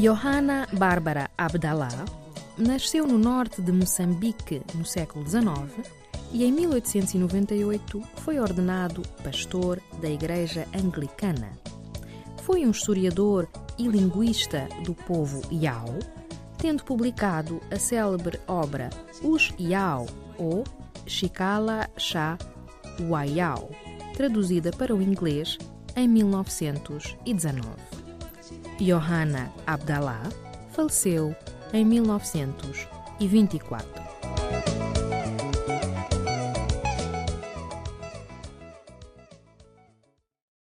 Johanna Bárbara Abdallah nasceu no norte de Moçambique no século XIX e em 1898 foi ordenado pastor da Igreja Anglicana. Foi um historiador e linguista do povo Yao, tendo publicado a célebre obra Os Yao ou Shikala Shah Wayao, traduzida para o inglês em 1919. Johanna Abdallah faleceu em 1924.